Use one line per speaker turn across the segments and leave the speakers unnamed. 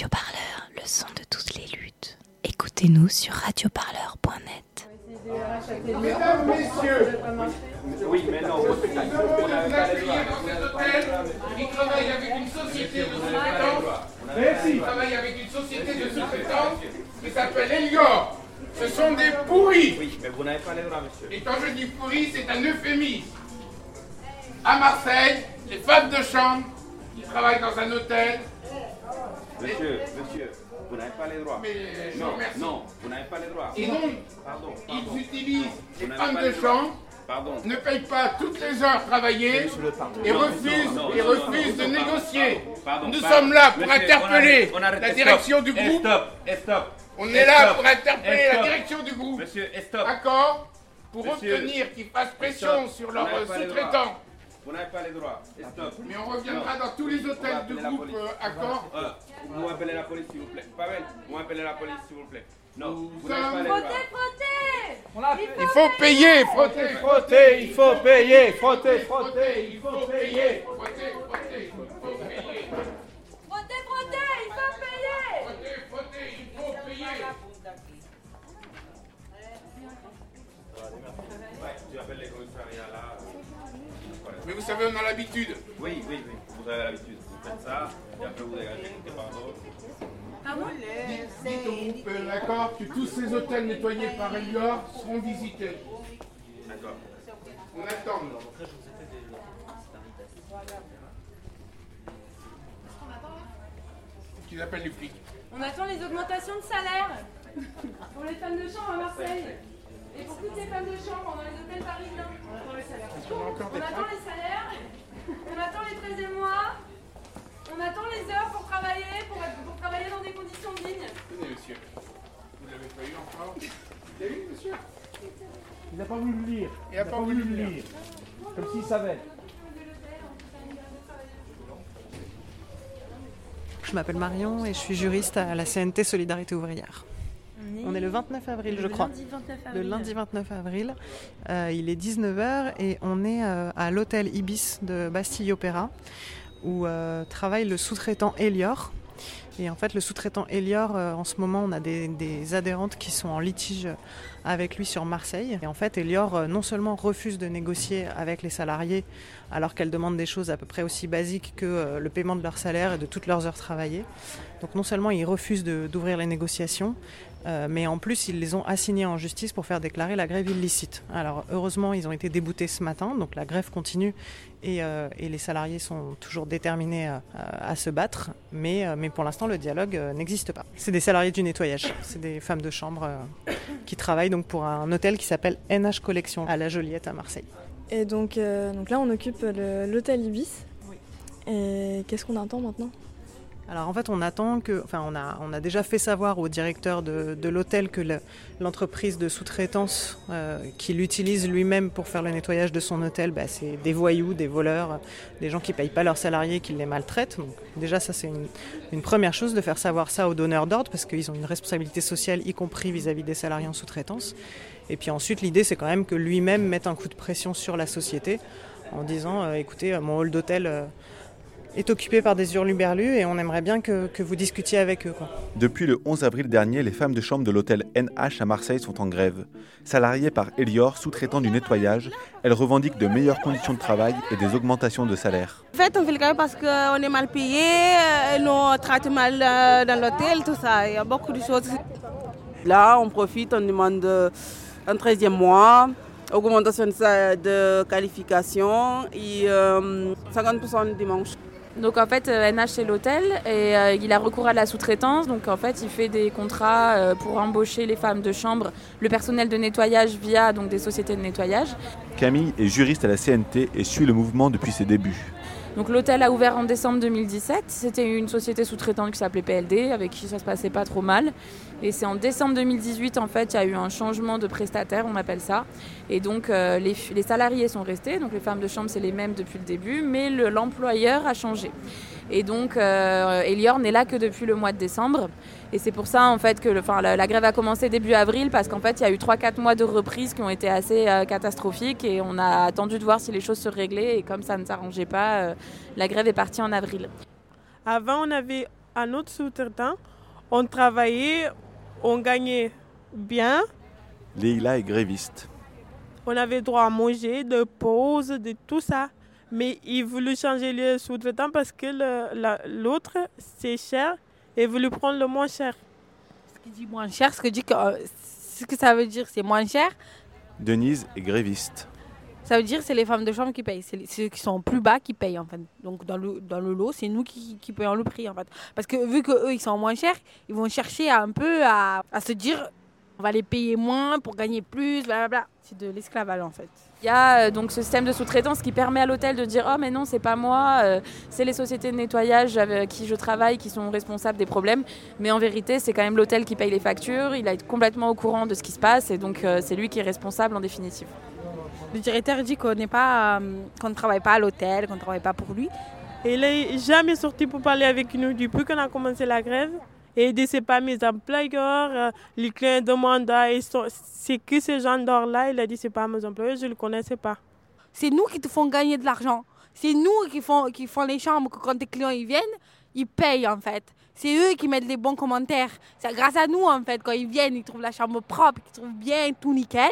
Radio Parleur, le son de toutes les luttes. Écoutez-nous sur radioparleur.net.
Mesdames, messieurs,
Oui, mais non, droits.
qui travaillent avec une société de sous-traitance,
Merci.
qui travaillent avec une société de sous-traitance qui s'appelle Elior. Ce sont des pourris.
Oui, mais vous n'avez pas les droits, monsieur.
Et quand je dis pourris, c'est un euphémisme. À Marseille, les femmes de chambre qui travaillent dans un hôtel,
Monsieur, monsieur, vous n'avez pas les droits.
mais
Non,
remercie.
non, vous n'avez pas les droits.
Et
Pardon, pardon.
ils utilisent les femmes de chambre,
Pardon.
ne payent pas toutes les heures travaillées et
Non,
refusent,
non,
et
non,
refusent
non,
de négocier.
pardon, pardon,
Nous
pardon.
sommes là pour
Monsieur,
interpeller
on arrête, on arrête,
la
et
direction
stop,
du
et
groupe.
stop, et stop.
On
Et
est là pour interpeller
et
la direction du groupe.
Monsieur, et stop.
D'accord? Pour
Monsieur,
obtenir qu'ils fassent pression
stop.
sur leurs sous-traitants.
Vous n'avez pas les droits. Stop.
Mais on reviendra dans tous les hôtels
la
groupe
police.
euh, Accor.
Euh, vous appelez la police, s'il vous plaît. Pavel, vous appelez la police, s'il vous plaît. Non, vous n'avez pas les droits.
Il faut payer, frotter,
Frotter, il faut payer, frotter, frotter,
il faut payer. Frotter, frotter, On a l'habitude.
Oui, oui, oui. Vous avez l'habitude. Vous faites ça, et après vous dégagez quelque part d'autre.
Dites au groupe euh, Accor que tous ces hôtels nettoyés par Elior seront visités.
D'accord.
On attend. Qu'ils appellent les flics?
On attend les augmentations de salaire pour les femmes de chambre à Marseille et pour toutes les femmes de chambre dans les hôtels parisiens. On attend les salaires.
On
attend les salaires, attend les 13e mois, on attend les heures pour travailler, pour, être- pour travailler dans des conditions dignes.
Tenez, monsieur. Vous l'avez pas eu encore Vous l'avez eu, monsieur
Il n'a pas voulu le lire.
Il n'a pas voulu le lire.
Comme s'il savait.
Je m'appelle Marion et je suis juriste à la CNT Solidarité Ouvrière. On est le 29 avril, je crois. Le lundi 29 avril. Euh, il est 19h et on est euh, à l'hôtel Ibis de Bastille Opéra où euh, travaille le sous-traitant Elior. Et en fait, le sous-traitant Elior, en ce moment, on a des, des adhérentes qui sont en litige avec lui sur Marseille. Et en fait, Elior non seulement refuse de négocier avec les salariés alors qu'elles demandent des choses à peu près aussi basiques que le paiement de leur salaire et de toutes leurs heures travaillées. Donc non seulement il refuse d'ouvrir les négociations, euh, mais en plus ils les ont assignés en justice pour faire déclarer la grève illicite. Alors heureusement ils ont été déboutés ce matin, donc la grève continue et, euh, et les salariés sont toujours déterminés à, à- se battre, mais, euh, mais pour l'instant le dialogue euh, n'existe pas. C'est des salariés du nettoyage, c'est des femmes de chambre euh, qui travaillent donc pour un hôtel qui s'appelle NH Collection à La Joliette à Marseille.
Et donc, euh, donc là, on occupe l'hôtel Ibis. Et qu'est-ce qu'on attend maintenant?
Alors en fait, on attend que, enfin, on a, déjà fait savoir au directeur de, l'hôtel que le- l'entreprise de sous-traitance euh, qu'il utilise lui-même pour faire le nettoyage de son hôtel, bah, c'est des voyous, des voleurs, des gens qui payent pas leurs salariés, qui les maltraitent. Donc déjà, ça c'est une, première chose de faire savoir ça aux donneurs d'ordre parce qu'ils ont une responsabilité sociale, y compris vis-à-vis des salariés en sous-traitance. Et puis ensuite, l'idée c'est quand même que lui-même mette un coup de pression sur la société en disant, euh, écoutez, mon hall d'hôtel euh, est occupé par des hurluberlus et on aimerait bien que, que vous discutiez avec eux. Quoi.
Depuis le 11 avril dernier, les femmes de chambre de l'hôtel NH à Marseille sont en grève. Salariées par Elior, sous-traitant du nettoyage, elles revendiquent de meilleures conditions de travail et des augmentations de salaire.
En fait, on fait le grève parce qu'on est mal payé, euh, nous on traite mal euh, dans l'hôtel, tout ça. Il y a beaucoup de choses.
Là, on profite, on demande euh, un 13e mois, augmentation de, qualification et euh, 50% de dimanche.
Donc en fait, euh, NH c'est l'hôtel et euh, il a recours à la sous-traitance. Donc en fait, il fait des contrats euh, pour embaucher les femmes de chambre, le personnel de nettoyage via donc des sociétés de nettoyage.
Camille est juriste à la CNT et suit le mouvement depuis ses débuts.
Donc l'hôtel a ouvert en décembre 2017. C'était une société sous-traitante qui s'appelait PLD, avec qui ça se passait pas trop mal. Et c'est en décembre 2018, en fait, il y a eu un changement de prestataire, on appelle ça. Et donc euh, les, salariés sont restés, donc les femmes de chambre, c'est les mêmes depuis le début, mais le- l'employeur a changé. Et donc euh, Elior n'est là que depuis le mois de décembre. Et c'est pour ça en fait que le- enfin, la, la grève a commencé début avril parce qu'en fait il y a eu 3-4 mois de reprise qui ont été assez euh, catastrophiques et on a attendu de voir si les choses se réglaient et comme ça ne s'arrangeait pas, euh, la grève est partie en avril.
Avant, on avait
un autre sous-traitant. On travaillait, on gagnait bien.
Leïla est gréviste.
On avait droit à manger, de pause, de tout ça. Mais il voulait changer le sous-traitant parce que l'autre, c'est cher et il voulait prendre le moins cher.
Ce qui dit moins cher, ce que, dit que, euh, ce que ça veut dire, c'est moins cher.
Denise est gréviste.
Ça veut dire c'est les femmes de chambre qui payent. C'est ceux qui sont plus bas qui payent en fait. Donc dans le, dans le lot, c'est nous qui, qui payons le prix en fait. Parce que vu qu'eux ils sont moins chers, ils vont chercher à un peu à, à se dire on va les payer moins pour gagner plus, blablabla. C'est de l'esclavage en fait.
Il y a euh, donc ce système de sous-traitance qui permet à l'hôtel de dire oh mais non c'est pas moi, euh, c'est les sociétés de nettoyage avec qui je travaille qui sont responsables des problèmes. Mais en vérité c'est quand même l'hôtel qui paye les factures, il est complètement au courant de ce qui se passe et donc euh, c'est lui qui est responsable en définitive.
Le directeur dit qu'on n'est pas, euh, qu'on ne travaille pas à l'hôtel, qu'on ne travaille pas pour lui.
Et il n'est jamais sorti pour parler avec nous depuis qu'on a commencé la grève. Et dit c'est pas mes employeurs, les clients demandent, ah, c'est que ces gens là Il a dit c'est pas mes employeurs, je ne le connaissais pas.
C'est nous qui te font gagner de l'argent. C'est nous qui font, qui font les chambres que quand tes clients ils viennent, ils payent en fait. C'est eux qui mettent les bons commentaires. C'est grâce à nous en fait. Quand ils viennent, ils trouvent la chambre propre, ils trouvent bien tout nickel,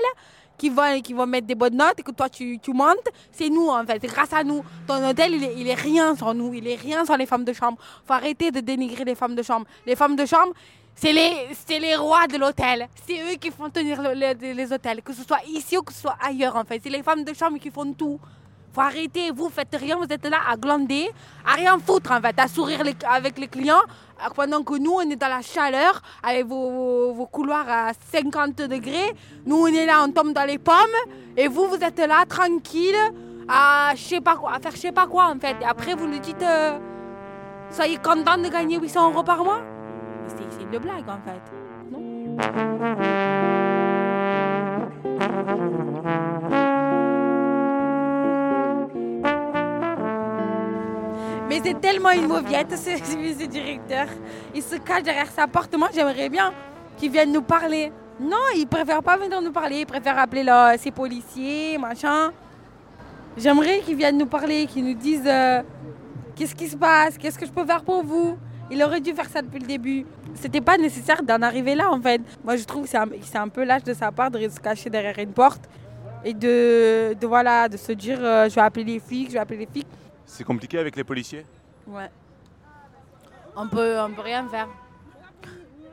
qui vont, qui vont mettre des bonnes notes et que toi tu, tu montes. C'est nous en fait. C'est grâce à nous. Ton hôtel, il est, il est rien sans nous. Il est rien sans les femmes de chambre. faut arrêter de dénigrer les femmes de chambre. Les femmes de chambre, c'est les, les rois de l'hôtel. C'est eux qui font tenir le- les hôtels, que ce soit ici ou que ce soit ailleurs en fait. C'est les femmes de chambre qui font tout. Faut arrêter, vous faites rien, vous êtes là à glander, à rien foutre en fait, à sourire avec les clients, alors pendant que nous on est dans la chaleur, avec vos, couloirs à 50 degrés, nous on est là, on tombe dans les pommes, et vous vous êtes là tranquille, à je sais pas quoi, à faire je sais pas quoi en fait. Après vous nous dites, euh, soyez content de gagner 800 euros par mois. C'est une blague en fait. Mais c'est tellement une mauviette, ce, directeur. Il se cache derrière sa porte. Moi, j'aimerais bien qu'il vienne nous parler. Non, il préfère pas venir nous parler. Il préfère appeler ses policiers, machin. J'aimerais qu'il vienne nous parler, qu'il nous dise euh, qu'est-ce qui se passe, qu'est-ce que je peux faire pour vous? Il aurait dû faire ça depuis le début. C'était pas nécessaire d'en arriver là, en fait. Moi, je trouve que c'est un, peu lâche de sa part de se cacher derrière une porte et de, de voilà, de se dire euh, je vais appeler les flics, je vais appeler les flics.
C'est compliqué avec les policiers?
Ouais. On peut, on peut rien faire.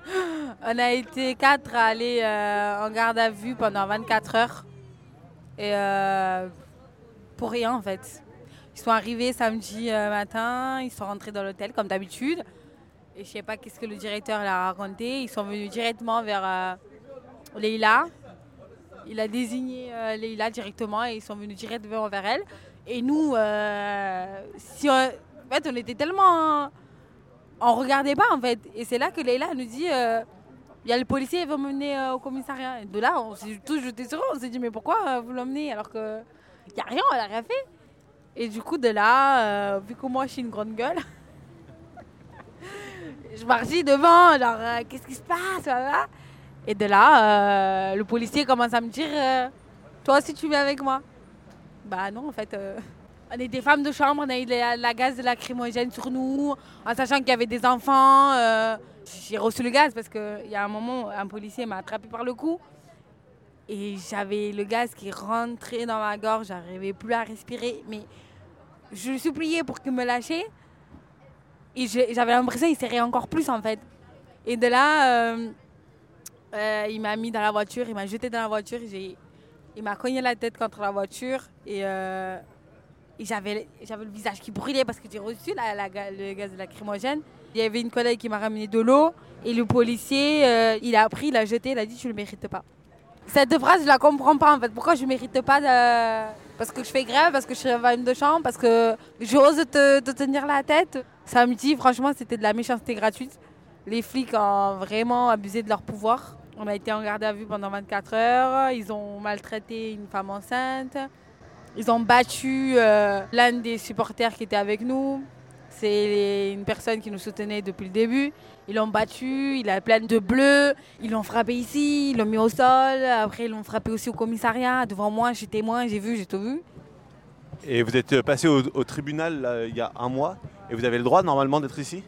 On a été quatre à aller euh, en garde à vue pendant 24 heures. Et euh, pour rien en fait. Ils sont arrivés samedi euh, matin, ils sont rentrés dans l'hôtel comme d'habitude. Et je sais pas qu'est-ce que le directeur leur a raconté. Ils sont venus directement vers euh, Leïla. Il a désigné Leïla directement et ils sont venus directement vers elle. Et nous, euh, on, en fait, on était tellement. On regardait pas en fait. Et c'est là que Leïla nous dit euh, il y a le policier, il va m'emmener euh, au commissariat. Et de là, on s'est tous jetés sur eux. On s'est dit mais pourquoi euh, vous l'emmenez alors que. N'y a rien, elle a rien fait. Et du coup, de là, vu que moi je suis une grande gueule, je marchais devant, genre qu'est-ce qui se passe. Et de là, le policier commence à me dire toi aussi tu viens avec moi. Bah non, en fait. euh, on est des femmes de chambre, on a eu la, la gaz lacrymogène sur nous, en sachant qu'il y avait des enfants. euh, J'ai reçu le gaz parce qu'il y a un moment, un policier m'a attrapé par le cou. Et j'avais le gaz qui rentrait dans ma gorge, j'arrivais plus à respirer. Mais je lui suppliais pour qu'il me lâche. Et j'avais l'impression qu'il serrait encore plus en fait. Et de là, euh, il m'a mis dans la voiture, il m'a jeté dans la voiture. j'ai- Il m'a cogné la tête contre la voiture. Et, euh, et j'avais j'avais le visage qui brûlait parce que j'ai reçu la, le gaz lacrymogène. Il y avait une collègue qui m'a ramené de l'eau. Et le policier, euh, il a pris, il a jeté, il a dit Tu ne le mérites pas. Cette phrase, je la comprends pas en fait. Pourquoi je ne mérite pas de... Parce que je fais grève, parce que je suis femme de chambre, parce que j'ose te, te tenir la tête? Samedi, franchement, c'était de la méchanceté gratuite. Les flics ont vraiment abusé de leur pouvoir. On a été en garde à vue pendant 24 heures. Ils ont maltraité une femme enceinte. Ils ont battu euh, l'un des supporters qui était avec nous. C'est une personne qui nous soutenait depuis le début. Ils l'ont battu, il a plein de bleus. Ils l'ont frappé ici, ils l'ont mis au sol. Après, ils l'ont frappé aussi au commissariat. Devant moi, je suis témoin, j'ai vu, j'ai tout vu.
Et vous êtes passé au, au tribunal là, il y a un mois et vous avez le droit normalement d'être ici?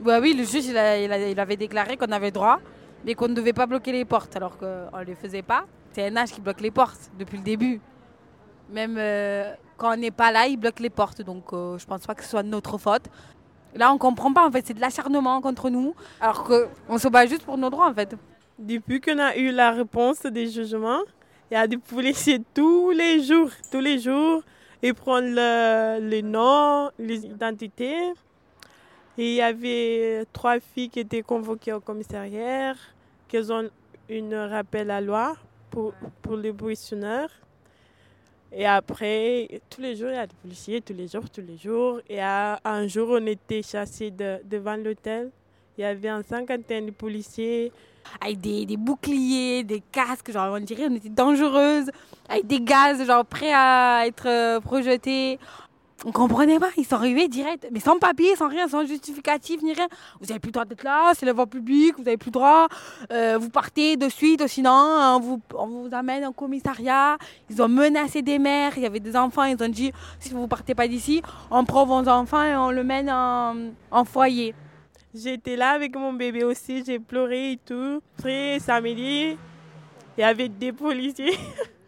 Bah oui, le juge, il, a- il a- il avait déclaré qu'on avait droit, mais qu'on ne devait pas bloquer les portes, alors qu'on ne les faisait pas. C'est NH qui bloque les portes depuis le début. Même euh, quand on n'est pas là, il bloque les portes, donc euh, je pense pas que ce soit notre faute. Là, on comprend pas, en fait, c'est de l'acharnement contre nous, alors qu'on se bat juste pour nos droits, en fait.
Depuis qu'on a eu la réponse des jugements, il y a des policiers tous les jours, tous les jours. Ils prennent le, les noms, les identités. Il y avait trois filles qui étaient convoquées au commissariat, qui ont une rappel à loi pour, pour les buissonneurs. Et après, tous les jours, il y a des policiers, tous les jours, tous les jours. Et à- un jour, on était chassés de- devant l'hôtel. Il y avait une cinquantaine de policiers.
Avec des, des boucliers, des casques, genre on dirait on était dangereuses, avec des gaz, genre prêts à être euh, projetés. On comprenait pas, ils sont arrivés direct, mais sans papier, sans rien, sans justificatif ni rien. Vous avez plus le droit d'être là, c'est la voie publique, vous avez plus le droit. Euh, vous partez de suite, sinon on vous, on vous amène au commissariat. Ils ont menacé des mères, il y avait des enfants, ils ont dit si vous partez pas d'ici, on prend vos enfants et on le mène en, en foyer.
J'étais là avec mon bébé aussi, j'ai pleuré et tout. Après, samedi, il y avait des policiers.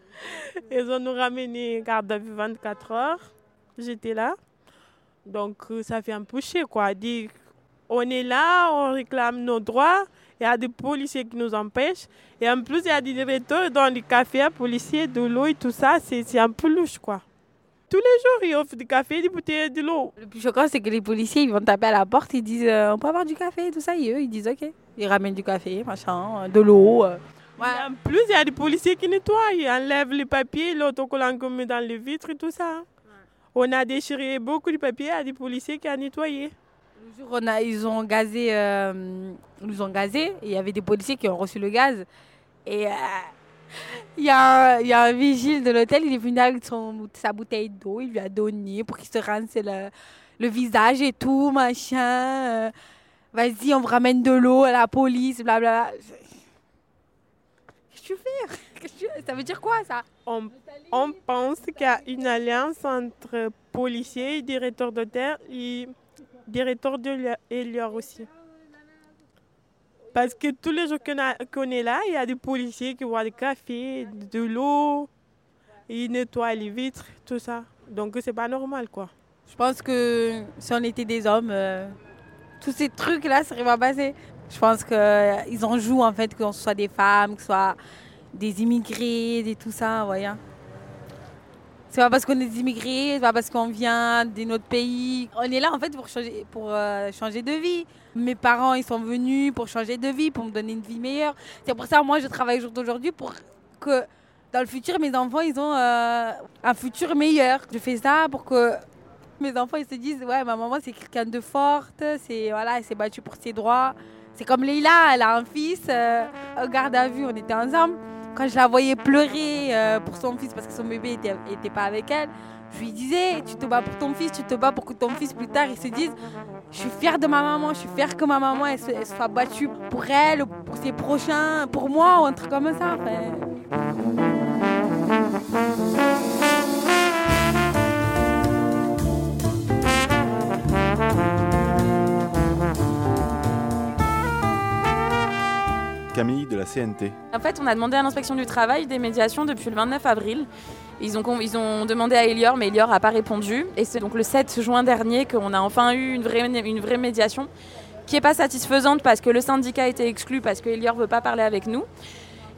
Ils ont nous ramené garde à vue 24 heures. J'étais là. Donc, euh, ça fait un peu chier, quoi. Dire, on est là, on réclame nos droits. Il y a des policiers qui nous empêchent. Et en plus, il y a des directeurs dans les cafés, policiers, de l'eau et tout ça. C'est un peu louche, quoi. Tous les jours, ils offrent du café, des bouteilles de l'eau.
Le plus choquant, c'est que les policiers, ils vont taper à la porte, ils disent euh, on peut avoir du café, tout ça, et eux, ils disent ok. Ils ramènent du café, machin, euh, de l'eau. euh.
En plus, il y a des policiers qui nettoient, ils enlèvent les papiers, l'autocollant qu'on met dans les vitres et tout ça. On a déchiré beaucoup de papiers à des policiers qui ont nettoyé.
Le jour, on a, ils ont gazé, euh, nous ont gazé, il y avait des policiers qui ont reçu le gaz. Et euh, il y, a un- il y a un vigile de l'hôtel, il est venu avec son, sa bouteille d'eau, il lui a donné pour qu'il se rince le, le visage et tout, machin. euh, Vas-y, on vous ramène de l'eau à la police, blablabla. Qu'est-ce que tu fais Ça veut dire quoi ça?
On, on pense qu'il y a une alliance entre policiers, directeurs d'hôtel et directeurs de Elior aussi. Parce que tous les jours qu'on a- qu'on est là, il y a des policiers qui boivent du café, de l'eau, ils nettoient les vitres, tout ça. Donc c'est pas normal quoi.
Je pense que si on était des hommes, euh, tous ces trucs-là seraient pas passés. Je pense qu'ils en jouent en fait, ce soit des femmes, que ce soit des immigrés, et tout ça, voyez. C'est pas parce qu'on est immigrés, c'est pas parce qu'on vient d'un autre pays. On est là en fait pour changer, pour, euh, changer de vie. Mes parents, ils sont venus pour changer de vie, pour me donner une vie meilleure. C'est pour ça moi je travaille jour d'aujourd'hui pour que dans le futur, mes enfants, ils ont euh, un futur meilleur. Je fais ça pour que mes enfants ils se disent ouais ma maman c'est quelqu'un de forte c'est voilà elle s'est battue pour ses droits c'est comme Leïla elle a un fils euh, garde à vue on était ensemble quand je la voyais pleurer euh, pour son fils parce que son bébé était, pas avec elle je lui disais tu te bats pour ton fils tu te bats pour que ton fils plus tard il se dise je suis fière de ma maman je suis fière que ma maman elle, soit battue pour elle pour ses prochains pour moi ou un truc comme ça.
Camille de la CNT.
En fait, on a demandé à l'inspection du travail des médiations depuis le 29 avril. Ils ont, ils ont demandé à Elior, mais Elior n'a pas répondu. Et c'est donc le 7 juin dernier qu'on a enfin eu une vraie, une vraie médiation qui n'est pas satisfaisante parce que le syndicat a été exclu, parce que Elior ne veut pas parler avec nous.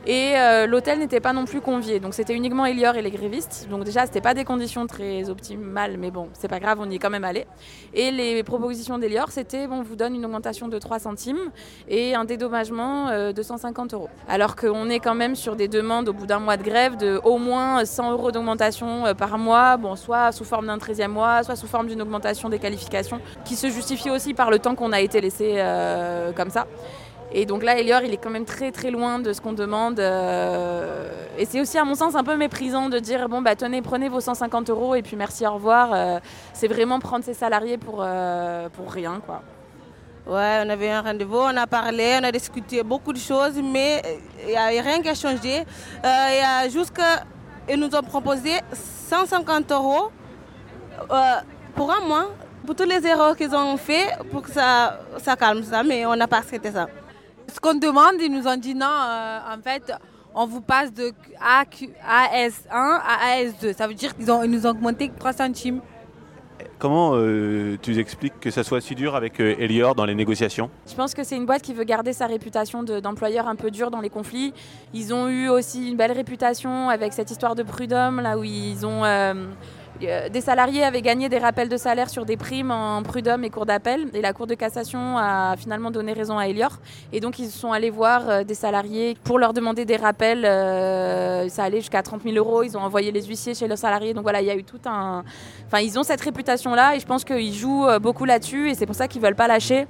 Et euh, l'hôtel n'était pas non plus convié. Donc c'était uniquement Elior et les grévistes. Donc déjà, c'était pas des conditions très optimales, mais bon, c'est pas grave, on y est quand même allé. Et les propositions d'Elior, c'était bon, on vous donne une augmentation de 3 centimes et un dédommagement euh, de 150 euros. Alors qu'on est quand même sur des demandes au bout d'un mois de grève de au moins 100 euros d'augmentation euh, par mois, bon, soit sous forme d'un 13e mois, soit sous forme d'une augmentation des qualifications, qui se justifie aussi par le temps qu'on a été laissé euh, comme ça. Et donc là, Elior, il est quand même très très loin de ce qu'on demande. euh, et c'est aussi, à mon sens, un peu méprisant de dire bon, bah tenez, prenez vos 150 euros et puis merci, au revoir. Euh, c'est vraiment prendre ses salariés pour, euh, pour rien, quoi.
Ouais, on avait un rendez-vous, on a parlé, on a discuté beaucoup de choses, mais il n'y a rien qui a changé. Il y a juste qu'ils nous ont proposé 150 euros pour un mois pour toutes les erreurs qu'ils ont fait, pour que ça, ça calme ça, mais on n'a pas accepté ça.
Ce qu'on demande, ils nous ont dit non, euh, en fait, on vous passe de AS1 à AS2. Ça veut dire qu'ils ils nous ont augmenté 3 centimes.
Comment euh, tu expliques que ça soit si dur avec euh, Elior dans les négociations?
Je pense que c'est une boîte qui veut garder sa réputation d'employeur un peu dur dans les conflits. Ils ont eu aussi une belle réputation avec cette histoire de prud'homme, là où ils ont... Euh, euh, des salariés avaient gagné des rappels de salaire sur des primes en prud'homme et cour d'appel. Et la Cour de cassation a finalement donné raison à Elior. Et donc, ils sont allés voir euh, des salariés pour leur demander des rappels. Euh, ça allait jusqu'à 30 000 euros. Ils ont envoyé les huissiers chez leurs salariés. Donc voilà, il y a eu tout un. Enfin, ils ont cette réputation-là et je pense qu'ils jouent beaucoup là-dessus. Et c'est pour ça qu'ils veulent pas lâcher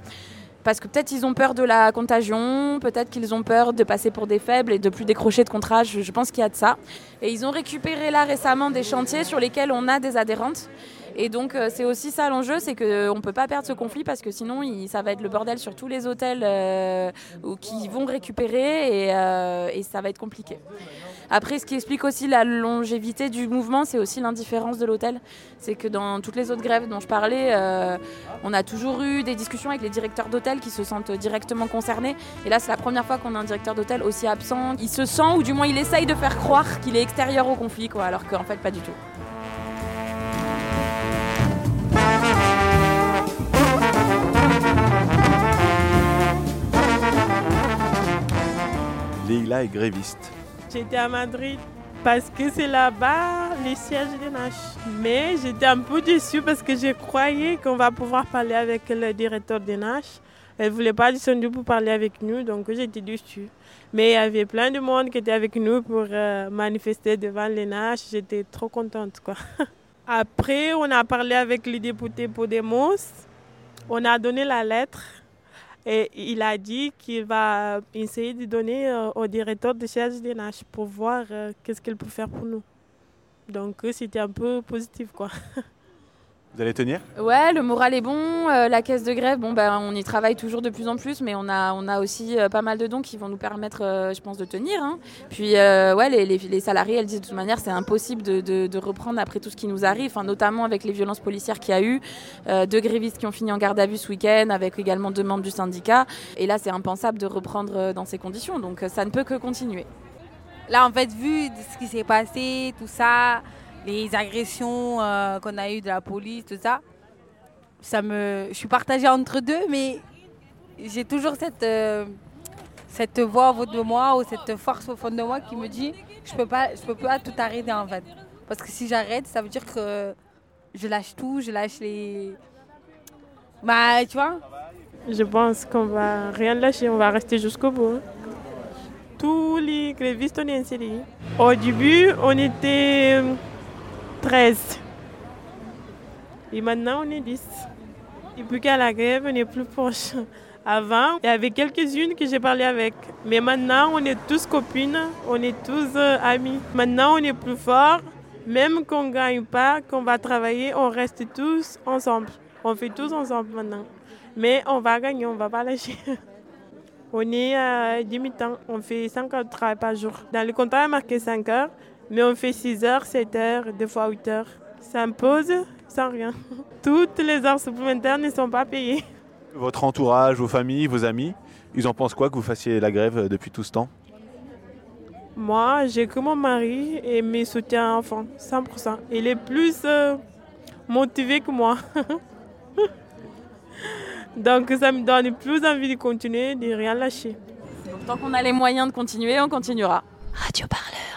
parce que peut-être ils ont peur de la contagion, peut-être qu'ils ont peur de passer pour des faibles et de plus décrocher de contrat. Je, pense qu'il y a de ça. Et ils ont récupéré là récemment des chantiers sur lesquels on a des adhérentes. Et donc euh, c'est aussi ça l'enjeu, c'est qu'on ne peut pas perdre ce conflit parce que sinon ça va être le bordel sur tous les hôtels euh, qui vont récupérer euh, et, ça va être compliqué. Après, ce qui explique aussi la longévité du mouvement, c'est aussi l'indifférence de l'hôtel. C'est que dans toutes les autres grèves dont je parlais, on a toujours eu des discussions avec les directeurs d'hôtel qui se sentent directement concernés. Et là, c'est la première fois qu'on a un directeur d'hôtel aussi absent. Il se sent, ou du moins il essaye de faire croire qu'il est extérieur au conflit, quoi, alors qu'en fait, pas du tout.
Leila est gréviste.
J'étais à Madrid parce que c'est là-bas les sièges des Nash. Mais j'étais un peu déçue parce que je croyais qu'on va pouvoir parler avec le directeur des Nash. Elle ne voulait pas descendre pour parler avec nous, donc j'étais déçue. Mais il y avait plein de monde qui était avec nous pour euh, manifester devant les Nash. J'étais trop contente. Quoi. Après, on a parlé avec les députés Podemos. On a donné la lettre et il a dit qu'il va essayer de donner euh, au directeur de charge des pour voir euh, qu'est-ce qu'il peut faire pour nous. Donc c'était un peu positif quoi.
Vous allez tenir?
Ouais, le moral est bon. Euh, la caisse de grève, bon, ben, on y travaille toujours de plus en plus, mais on a, on a aussi euh, pas mal de dons qui vont nous permettre, euh, je pense, de tenir. Hein. Puis, ouais, les, les, salariés, elles disent de toute manière, c'est impossible de, de, reprendre après tout ce qui nous arrive, enfin, notamment avec les violences policières qu'il y a eu, deux grévistes qui ont fini en garde à vue ce week-end, avec également deux membres du syndicat. Et là, c'est impensable de reprendre dans ces conditions, donc ça ne peut que continuer.
Là, en fait, vu ce qui s'est passé, tout ça, les agressions euh, qu'on a eues de la police, tout ça. ça me, je suis partagée entre deux, mais j'ai toujours cette, euh, cette voix au fond de moi ou cette force au fond de moi qui me dit je peux pas, je peux pas tout arrêter en fait. Parce que si j'arrête, ça veut dire que je lâche tout, je lâche les. Bah, tu vois
Je pense qu'on va rien lâcher, on va rester jusqu'au bout. Hein. Tous les grévistes, on est insérés. Au début, on était 13. Et maintenant, on est 10. Et puis qu'à la grève, on est plus proche. Avant, il y avait quelques-unes que j'ai parlé avec. Mais maintenant, on est tous copines, on est tous euh, amis. Maintenant, on est plus forts. Même qu'on ne gagne pas, qu'on va travailler, on reste tous ensemble. On fait tous ensemble maintenant. Mais on va gagner, on ne va pas lâcher. On est à demi-temps, on fait 5 heures de travail par jour. Dans le contrat, il a marqué 5 heures. Mais on fait 6 heures, 7 heures, deux fois 8 heures. Ça impose sans rien. Toutes les heures supplémentaires ne sont pas payées.
Votre entourage, vos familles, vos amis, ils en pensent quoi que vous fassiez la grève depuis tout ce temps?
Moi, j'ai que mon mari et mes soutiens enfants, 100%. Il est plus euh, motivé que moi. Donc ça me donne plus envie de continuer, de rien lâcher.
Donc tant qu'on a les moyens de continuer, on continuera.
Radio Parleur,